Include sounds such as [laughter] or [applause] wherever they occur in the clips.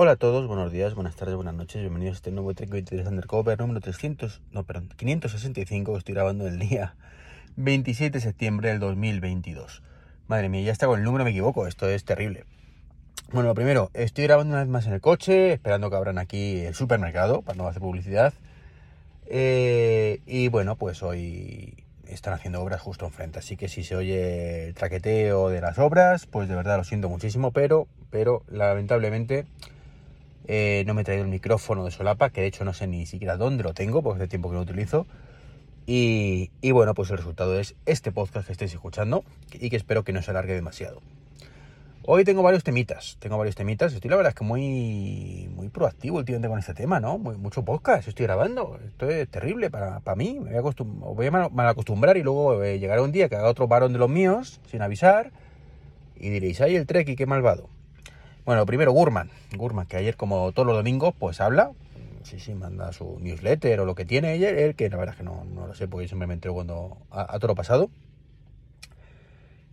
Hola a todos, buenos días, buenas tardes, buenas noches, bienvenidos a este nuevo Trek 23 Undercover número 300, no, perdón, 565 que estoy grabando el día [laughs] 27 de septiembre del 2022. Madre mía, ya está con el número, me equivoco, esto es terrible. Bueno, primero, estoy grabando una vez más en el coche, esperando que abran aquí el supermercado para no hacer publicidad. Eh, y bueno, pues hoy están haciendo obras justo enfrente, así que si se oye el traqueteo de las obras, pues de verdad lo siento muchísimo, pero, pero lamentablemente eh, no me he traído el micrófono de solapa, que de hecho no sé ni siquiera dónde lo tengo, porque hace tiempo que lo utilizo. Y, bueno, pues el resultado es este podcast que estáis escuchando y que espero que no se alargue demasiado. Hoy tengo varios temitas, tengo varios temitas. Estoy la verdad es que muy, muy proactivo últimamente con este tema, ¿no? mucho podcast, estoy grabando. Esto es terrible para, mí. Me voy a, acostumbrar y luego eh, llegará un día que haga otro varón de los míos sin avisar y diréis, ¡ay, el trek y qué malvado! Bueno, primero Gurman. Gurman, que ayer, como todos los domingos, pues habla. Sí, sí, manda su newsletter o lo que tiene él, que la verdad es que no, lo sé, porque siempre me entero cuando a, todo lo pasado.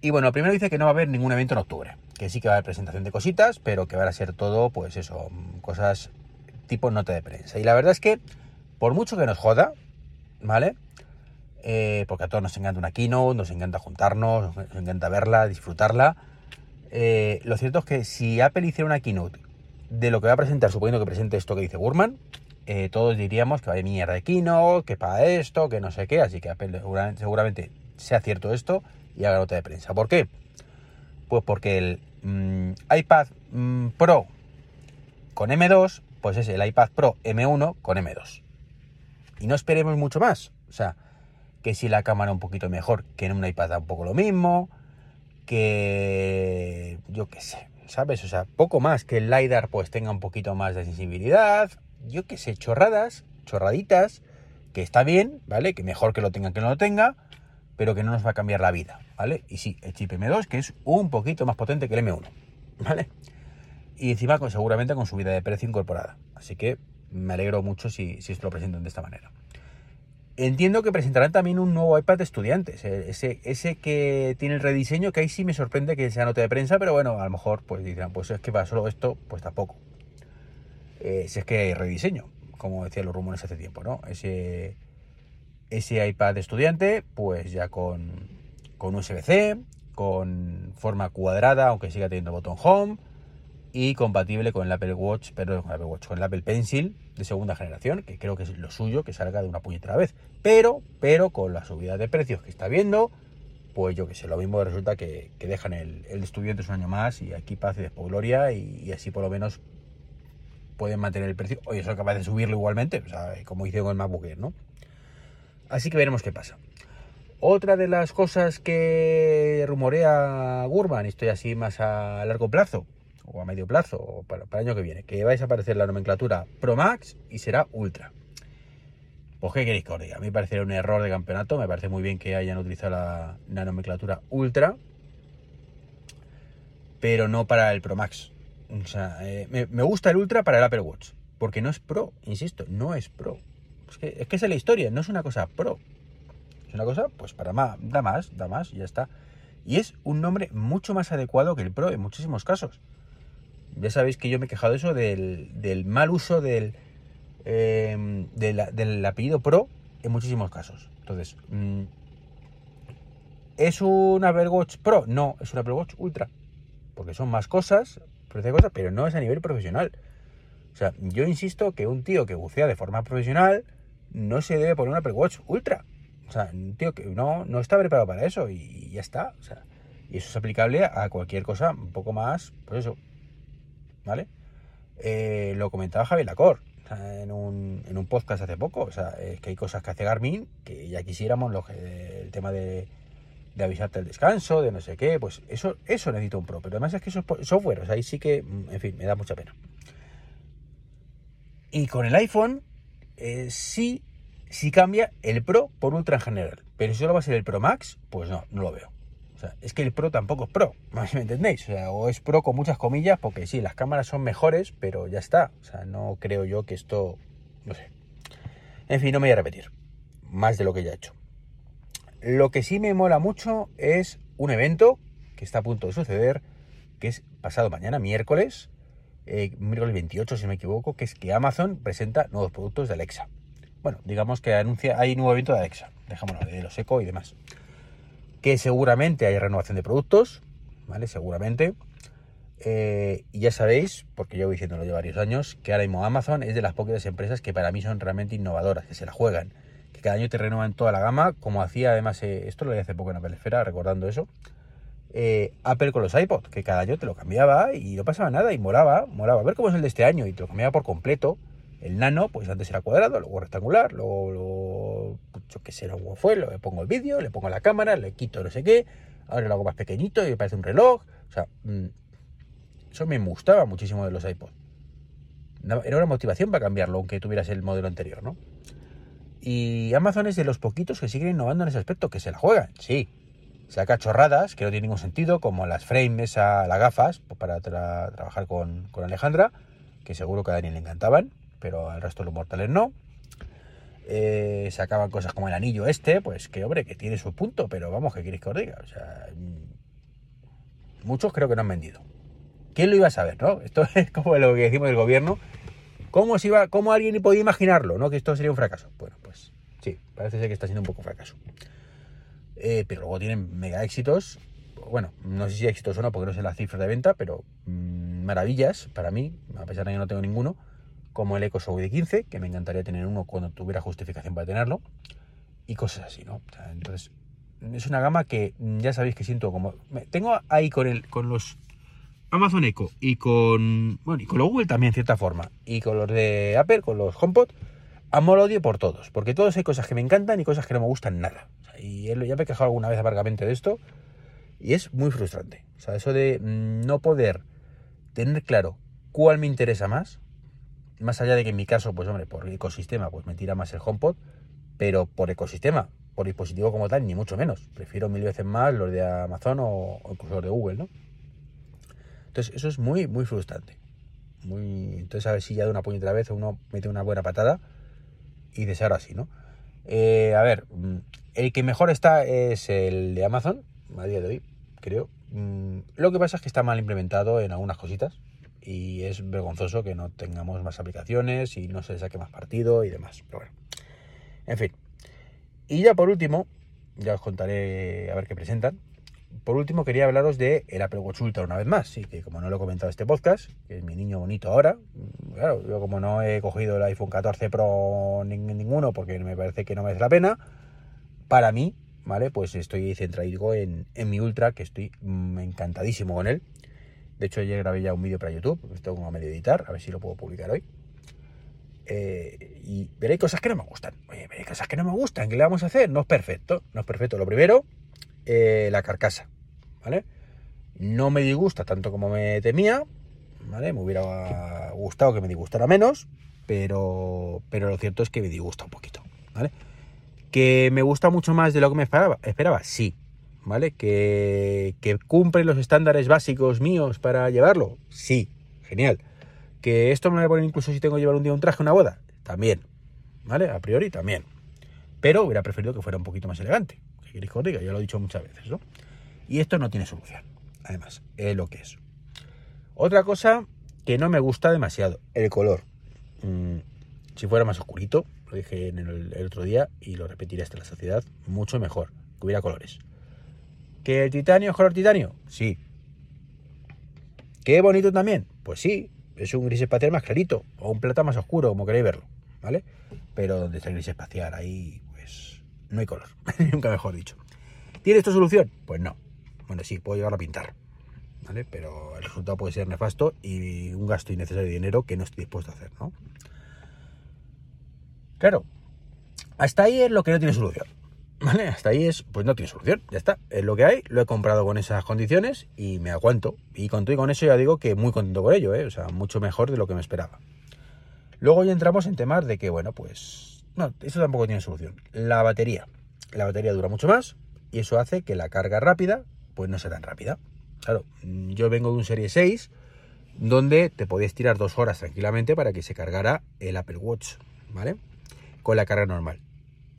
Y bueno, primero dice que no va a haber ningún evento en octubre, que sí que va a haber presentación de cositas, pero que va a ser todo, pues eso, cosas tipo nota de prensa. Y la verdad es que, por mucho que nos joda, ¿vale? Eh, porque a todos nos encanta una keynote, nos encanta juntarnos, nos encanta verla, disfrutarla eh, lo cierto es que si Apple hiciera una keynote de lo que va a presentar, suponiendo que presente esto que dice Gurman, eh, todos diríamos que va a mierda de keynote, que para esto, que no sé qué, así que Apple seguramente, sea cierto esto y haga nota de prensa. ¿Por qué? Pues porque el mm, iPad mm, Pro con M2, pues es el iPad Pro M1 con M2. Y no esperemos mucho más. O sea, que si la cámara un poquito mejor que en un iPad da un poco lo mismo, que yo qué sé, ¿sabes? O sea, poco más que el LiDAR pues tenga un poquito más de sensibilidad, yo qué sé, chorradas, chorraditas, que está bien, ¿vale? Que mejor que lo tenga que no lo tenga, pero que no nos va a cambiar la vida, ¿vale? Y sí, el chip M2 que es un poquito más potente que el M1, ¿vale? Y encima con, seguramente con subida de precio incorporada. Así que me alegro mucho si, si esto lo presentan de esta manera. Entiendo que presentarán también un nuevo iPad de estudiantes, eh, ese, ese que tiene el rediseño, que ahí sí me sorprende que sea nota de prensa, pero bueno, a lo mejor pues dirán, pues es que va solo esto, pues tampoco. Eh, si es que hay rediseño, como decían los rumores hace tiempo, ¿no? Ese, ese iPad de estudiante, pues ya con, con USB-C, con forma cuadrada, aunque siga teniendo botón Home, y compatible con el Apple Watch, pero con el Apple Watch, con el Apple Pencil de segunda generación, que creo que es lo suyo, que salga de una puñetera vez. Pero, pero con la subida de precios que está viendo, pues yo que sé, lo mismo resulta que, dejan el, estudiante un año más y aquí paz y después gloria y, así por lo menos pueden mantener el precio. Oye, son capaces de subirlo igualmente, como hicieron con el MacBook Air, ¿no? Así que veremos qué pasa. Otra de las cosas que rumorea Gurman, y estoy así más a largo plazo, o a medio plazo, o para, el año que viene, que vais a aparecer la nomenclatura Pro Max y será Ultra. Pues qué queréis que a mí me parece un error de campeonato, me parece muy bien que hayan utilizado la, nomenclatura Ultra, pero no para el Pro Max. O sea, eh, me, gusta el Ultra para el Apple Watch, porque no es Pro, insisto, no es Pro. Es que, es que es la historia, no es una cosa Pro. Es una cosa, pues para más, da más, da más y ya está. Y es un nombre mucho más adecuado que el Pro en muchísimos casos. Ya sabéis que yo me he quejado de eso, del, mal uso del, em, del apellido Pro en muchísimos casos. Entonces, mm, ¿es un Apple Watch Pro? No, es un Apple Watch Ultra. Porque son más cosas, cosas, pero no es a nivel profesional. O sea, yo insisto que un tío que bucea de forma profesional no se debe poner un Apple Watch Ultra. O sea, un tío que no, no está preparado para eso y ya está. O sea, y eso es aplicable a cualquier cosa un poco más, pues eso, ¿vale? Eh, lo comentaba Javier Lacor en, un, en un podcast hace poco. O sea, es que hay cosas que hace Garmin que ya quisiéramos, el tema de, avisarte el descanso, de no sé qué, pues eso, eso necesito un pro. Pero además es que eso es software, o sea, ahí sí que, mm, en fin, me da mucha pena. Y con el iPhone, eh, sí, sí cambia el Pro por Ultra en general. Pero si solo va a ser el Pro Max, pues no, no lo veo. O sea, es que el Pro tampoco es Pro, [laughs] ¿me entendéis? O, sea, o es Pro con muchas comillas, porque sí, las cámaras son mejores, pero ya está. O sea, no creo yo que esto, no sé. En fin, no me voy a repetir más de lo que ya he hecho. Lo que sí me mola mucho es un evento que está a punto de suceder, que es pasado mañana, miércoles, eh, miércoles 28 si no me equivoco, que es que Amazon presenta nuevos productos de Alexa. Bueno, digamos que anuncia, hay nuevo evento de Alexa, dejémoslo, de los eco y demás. Que seguramente hay renovación de productos, ¿vale? Seguramente. Eh, y ya sabéis, porque voy diciéndolo ya varios años, que ahora mismo Amazon es de las pocas empresas que para mí son realmente innovadoras, que se la juegan, que cada año te renuevan toda la gama, como hacía además, eh, esto lo leí hace poco en Apple Esfera, recordando eso, eh, Apple con los iPod, que cada año te lo cambiaba y no pasaba nada y molaba, molaba. A ver cómo es el de este año y te lo cambiaba por completo. El nano, pues antes era cuadrado, luego rectangular, luego, pues, yo qué sé, luego fue, le pongo el vídeo, le pongo la cámara, le quito no sé qué, ahora lo hago más pequeñito y me parece un reloj. O sea, mm, eso me gustaba muchísimo de los iPod. Era una motivación para cambiarlo, aunque tuvieras el modelo anterior, ¿no? Y Amazon es de los poquitos que siguen innovando en ese aspecto, que se la juegan, sí. Saca chorradas que no tienen ningún sentido, como las frames, a las gafas, pues, para trabajar con, Alejandra, que seguro que a Daniel le encantaban, pero al resto de los mortales no. Eh, sacaban cosas como el anillo este, pues que hombre, que tiene su punto, pero vamos, ¿qué queréis que os diga? O sea, mm, muchos creo que no han vendido. ¿Quién lo iba a saber, no? Esto [laughs] es como lo que decimos del gobierno. ¿Cómo, se iba, ¿Cómo alguien podía imaginarlo, no? Que esto sería un fracaso. Bueno, pues sí, parece ser que está siendo un poco fracaso. Eh, pero luego tienen mega éxitos. Bueno, no sé si éxitos o no, porque no sé la cifra de venta, pero mm, maravillas para mí, a pesar de que no tengo ninguno, como el Echo Show de 15, que me encantaría tener uno cuando tuviera justificación para tenerlo, y cosas así, ¿no? entonces, es una gama que ya sabéis que siento como... Tengo ahí con, el, con los Amazon Echo y con, bueno, y con los Google también, en cierta forma, y con los de Apple, con los HomePod, amor odio por todos, porque todos hay cosas que me encantan y cosas que no me gustan nada. y ya me he quejado alguna vez amargamente de esto, y es muy frustrante. O sea, eso de mm, no poder tener claro cuál me interesa más, más allá de que en mi caso, pues hombre, por ecosistema, pues me tira más el HomePod, pero por ecosistema, por dispositivo como tal, ni mucho menos. Prefiero mil veces más los de Amazon o, incluso los de Google, ¿no? Entonces, eso es muy, muy frustrante. Muy... Entonces, a ver si ya de una puñetera vez uno mete una buena patada y de ser así, ¿no? Eh, a ver, mm, el que mejor está es el de Amazon, a día de hoy, creo. Mm, lo que pasa es que está mal implementado en algunas cositas y es vergonzoso que no tengamos más aplicaciones y no se saque más partido y demás. Pero bueno, en fin. Y ya por último, ya os contaré a ver qué presentan. Por último, quería hablaros de el Apple Watch Ultra una vez más. Sí, que como no lo he comentado en este podcast, que es mi niño bonito ahora, claro, yo como no he cogido el iPhone 14 Pro ninguno porque me parece que no merece la pena, para mí, ¿vale? Pues estoy centrado en, en mi Ultra, que estoy mm, encantadísimo con él. De hecho, ayer grabé ya un vídeo para YouTube, que tengo a medio editar, a ver si lo puedo publicar hoy. Eh, y veréis cosas que no me gustan. Oye, veréis cosas que no me gustan. ¿Qué le vamos a hacer? No es perfecto. No es perfecto. Lo primero, eh, la carcasa, ¿vale? No me disgusta tanto como me temía, ¿vale? Me hubiera gustado que me disgustara menos, pero, pero lo cierto es que me disgusta un poquito, ¿vale? Que me gusta mucho más de lo que me esperaba, esperaba sí, ¿vale? Que, cumple los estándares básicos míos para llevarlo, sí, genial. Que esto me voy a poner incluso si tengo que llevar un día un traje, una boda, también, ¿vale? A priori también. Pero hubiera preferido que fuera un poquito más elegante, queréis que ya lo he dicho muchas veces, ¿no? Y esto no tiene solución, además, es lo que es. Otra cosa que no me gusta demasiado, el color. Mm, si fuera más oscurito, lo dije en el, el, otro día y lo repetiré hasta la sociedad, mucho mejor, que hubiera colores. ¿Que el titanio es color titanio? Sí. ¿Qué bonito también? Pues sí, es un gris espacial más clarito, o un plata más oscuro, como queréis verlo, ¿vale? Pero donde está el gris espacial, ahí no hay color, [laughs] nunca mejor dicho. ¿Tiene esto solución? Pues no. Bueno, sí, puedo llevarlo a pintar, ¿vale? Pero el resultado puede ser nefasto y un gasto innecesario de dinero que no estoy dispuesto a hacer, ¿no? Claro, hasta ahí es lo que no tiene solución. ¿Vale? Hasta ahí es, pues no tiene solución, ya está, es lo que hay, lo he comprado con esas condiciones y me aguanto. Y con todo y con eso ya digo que muy contento con ello, ¿eh? o sea, mucho mejor de lo que me esperaba. Luego ya entramos en temas de que, bueno, pues no, eso tampoco tiene solución. La batería. La batería dura mucho más y eso hace que la carga rápida pues no sea tan rápida. Claro, yo vengo de un Serie 6 donde te podías tirar dos horas tranquilamente para que se cargara el Apple Watch, ¿vale? Con la carga normal.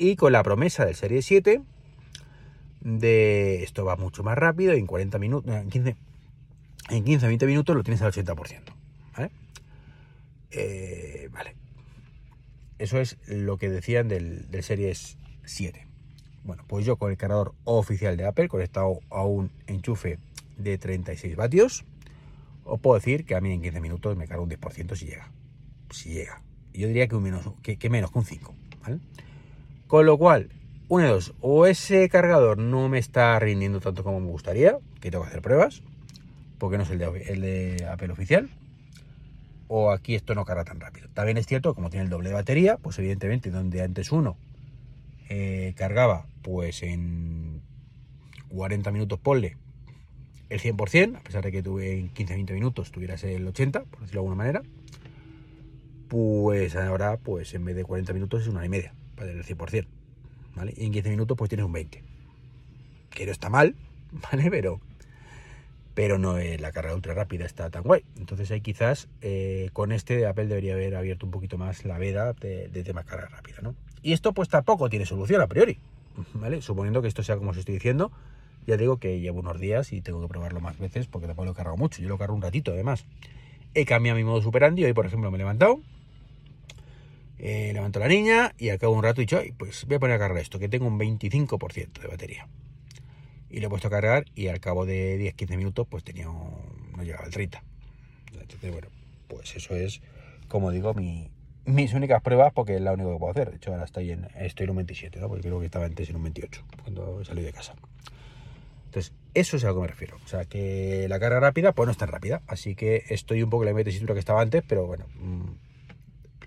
Y con la promesa del Serie 7 de esto va mucho más rápido, en 40 minutos, en 15, en 15 20 minutos lo tienes al 80%, ¿vale? Eh, vale. Eso es lo que decían del, del Series 7. Bueno, pues yo con el cargador oficial de Apple, conectado a un enchufe de 36 vatios, os puedo decir que a mí en 15 minutos me carga un 10% si llega. Si llega. Yo diría que, menos, que, menos que un 5. Con lo cual, una de dos, o ese cargador no me está rindiendo tanto como me gustaría, que tengo que hacer pruebas, porque no es el de, el de Apple oficial, o aquí esto no carga tan rápido. También es cierto, como tiene el doble de batería, pues evidentemente donde antes uno eh, cargaba pues en 40 minutos ponle el 100%, a pesar de que tuve en 15-20 minutos tuvieras el 80, por decirlo de alguna manera, pues ahora pues en vez de 40 minutos es una hora y media para tener el 100%, ¿vale? Y en 15 minutos pues tienes un 20, que no está mal, [laughs] ¿vale? Pero, pero no es la carga ultra rápida está tan guay. Entonces ahí quizás eh, con este Apple debería haber abierto un poquito más la veda de, de tema carga rápida, ¿no? Y esto pues tampoco tiene solución a priori, ¿vale? Suponiendo que esto sea como os estoy diciendo, ya digo que llevo unos días y tengo que probarlo más veces porque tampoco lo he cargado mucho, yo lo cargo un ratito además. He cambiado mi modo superandi, hoy por ejemplo me he levantado, eh, levanto la niña y al cabo de un rato he dicho, pues voy a poner a cargar esto, que tengo un 25% de batería. Y lo he puesto a cargar y al cabo de 10-15 minutos pues tenía no llegaba al 30. Entonces bueno, pues eso es, como digo, mi, mis únicas pruebas porque es la única que puedo hacer. De hecho, ahora estoy en, estoy en un 27, ¿no? Porque creo que estaba antes en un 28 cuando salí de casa. Entonces, eso es a lo que me refiero. O sea, que la carga rápida, pues no es tan rápida. Así que estoy un poco en la tesitura que estaba antes, pero bueno, mm,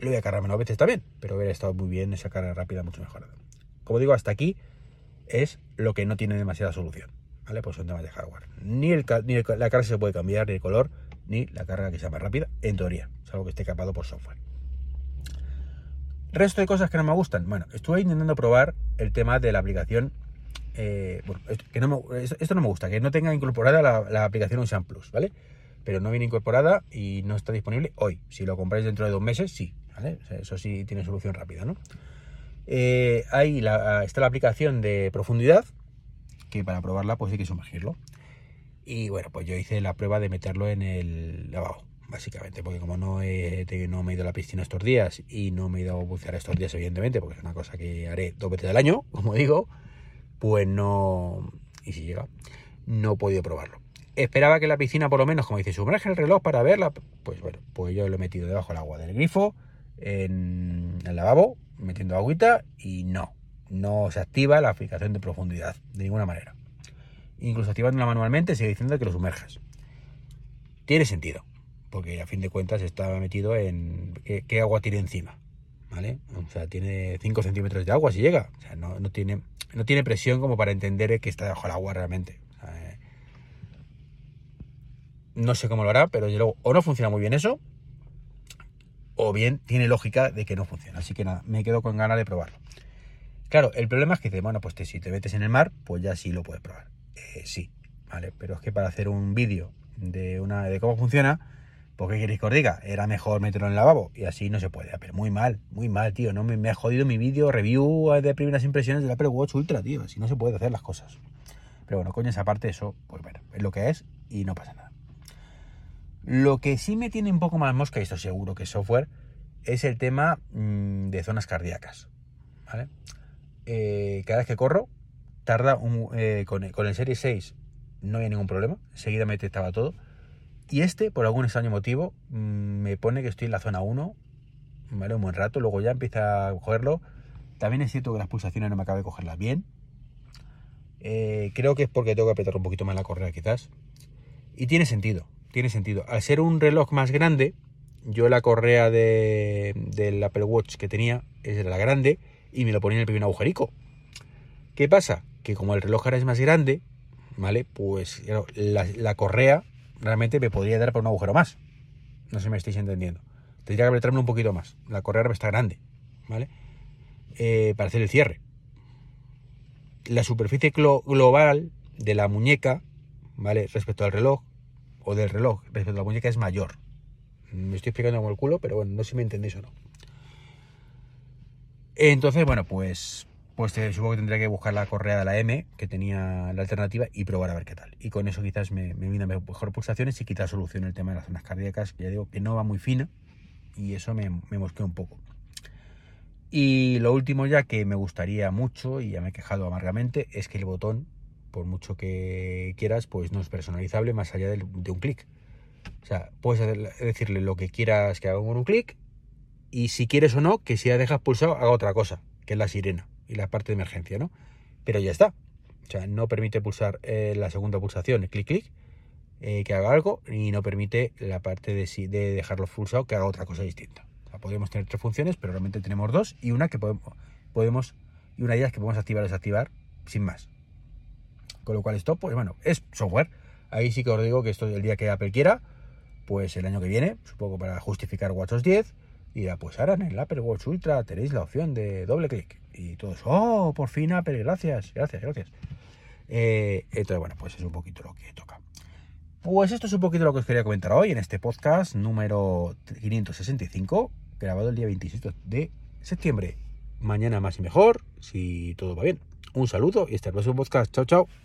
lo voy a cargar menos veces también. Pero hubiera estado muy bien esa carga rápida, mucho mejor. Como digo, hasta aquí es lo que no tiene demasiada solución. ¿Vale? Pues son temas de hardware. Ni, la carga se puede cambiar, ni el color, ni la carga que sea más rápida, en teoría. Es algo que esté capado por software. Resto de cosas que no me gustan. Bueno, estuve intentando probar el tema de la aplicación. Eh, bueno, que no esto no me gusta, que no tenga incorporada la, aplicación Ocean Plus, ¿vale? Pero no viene incorporada y no está disponible hoy. Si lo compráis dentro de dos meses, sí, ¿vale? eso sí tiene solución rápida, ¿no? Eh, ahí está la aplicación de profundidad, que para probarla pues hay que sumergirlo. Y bueno, pues yo hice la prueba de meterlo en el lavabo básicamente, porque como no he, no me he ido a la piscina estos días y no me he ido a bucear estos días, evidentemente, porque es una cosa que haré dos veces al año, como digo, pues no, y si llega, no he podido probarlo. Esperaba que la piscina, por lo menos, como dice, sumerge el reloj para verla, pues bueno, pues yo lo he metido debajo del agua del grifo, en el lavabo, metiendo agüita, y no, no se activa la aplicación de profundidad, de ninguna manera. Incluso activándola manualmente sigue diciendo que lo sumerjas. Tiene sentido porque a fin de cuentas estaba metido en qué, agua tiene encima, ¿vale? O sea, tiene 5 centímetros de agua si llega, o sea, no, tiene, no tiene presión como para entender que está debajo del agua realmente. No sé cómo lo hará, pero luego o no funciona muy bien eso, o bien tiene lógica de que no funciona. Así que nada, me quedo con ganas de probarlo. Claro, el problema es que dice, bueno, pues si te metes en el mar, pues ya sí lo puedes probar. Eh, sí, ¿vale? Pero es que para hacer un vídeo de, una, de cómo funciona, ¿Por qué queréis que os diga? Era mejor meterlo en lavabo. Y así no se puede. Pero muy mal, muy mal, tío. No me, ha jodido mi vídeo review de primeras impresiones del Apple Watch Ultra, tío. Así no se puede hacer las cosas. Pero bueno, coño, esa parte, eso, pues bueno, es lo que es y no pasa nada. Lo que sí me tiene un poco más mosca, y esto seguro que es software, es el tema mm, de zonas cardíacas. Eh, cada vez que corro, tarda un, eh, con, el Series 6 no hay ningún problema. Enseguida me detectaba todo y este, por algún extraño motivo, mm, me pone que estoy en la zona 1, ¿vale? Un buen rato, luego ya empieza a cogerlo. También es cierto que las pulsaciones no me acaba de cogerlas bien. Eh, creo que es porque tengo que apretar un poquito más la correa quizás. Y tiene sentido, tiene sentido. Al ser un reloj más grande, yo la correa de, del Apple Watch que tenía era la grande y me lo ponía en el primer agujerico. ¿Qué pasa? Que como el reloj ahora es más grande, ¿vale? Pues la, la correa realmente me podría dar por un agujero más. No sé si me estáis entendiendo. Tendría que apretarme un poquito más. La correa está grande, ¿vale? Eh, para hacer el cierre. La superficie global de la muñeca, ¿vale? Respecto al reloj, o del reloj respecto a la muñeca es mayor. Me estoy explicando como el culo, pero bueno, no sé si me entendéis o no. Entonces, bueno, pues pues supongo que tendría que buscar la correa de la M, que tenía la alternativa, y probar a ver qué tal. Y con eso quizás me, me mejor pulsaciones y quizás solucione el tema de las zonas cardíacas, que ya digo que no va muy fina, y eso me, me mosquea un poco. Y lo último ya que me gustaría mucho, y ya me he quejado amargamente, es que el botón, por mucho que quieras, pues no es personalizable más allá de, un clic. O sea, puedes decirle lo que quieras que haga con un clic, y si quieres o no, que si la dejas pulsado haga otra cosa, que es la sirena y la parte de emergencia, ¿no? Pero ya está. O sea, no permite pulsar eh, la segunda pulsación, clic clic, eh, que haga algo, y no permite la parte de, de dejarlo pulsado que haga otra cosa distinta. O podemos tener tres funciones, pero realmente tenemos dos, y una que podemos, podemos y una de ellas que podemos activar o desactivar sin más. Con lo cual esto, pues bueno, es software. Ahí sí que os digo que esto el día que Apple quiera, pues el año que viene, supongo para justificar WatchOS 10, y pues ahora en el Apple Watch Ultra tenéis la opción de doble clic. Y todos, oh, por fin Apple, gracias, gracias, gracias. Eh, entonces, bueno, pues es un poquito lo que toca. Pues esto es un poquito lo que os quería comentar hoy en este podcast número 565, grabado el día 27 de septiembre. Mañana más y mejor, si todo va bien. Un saludo y hasta el próximo podcast. Chao, chao.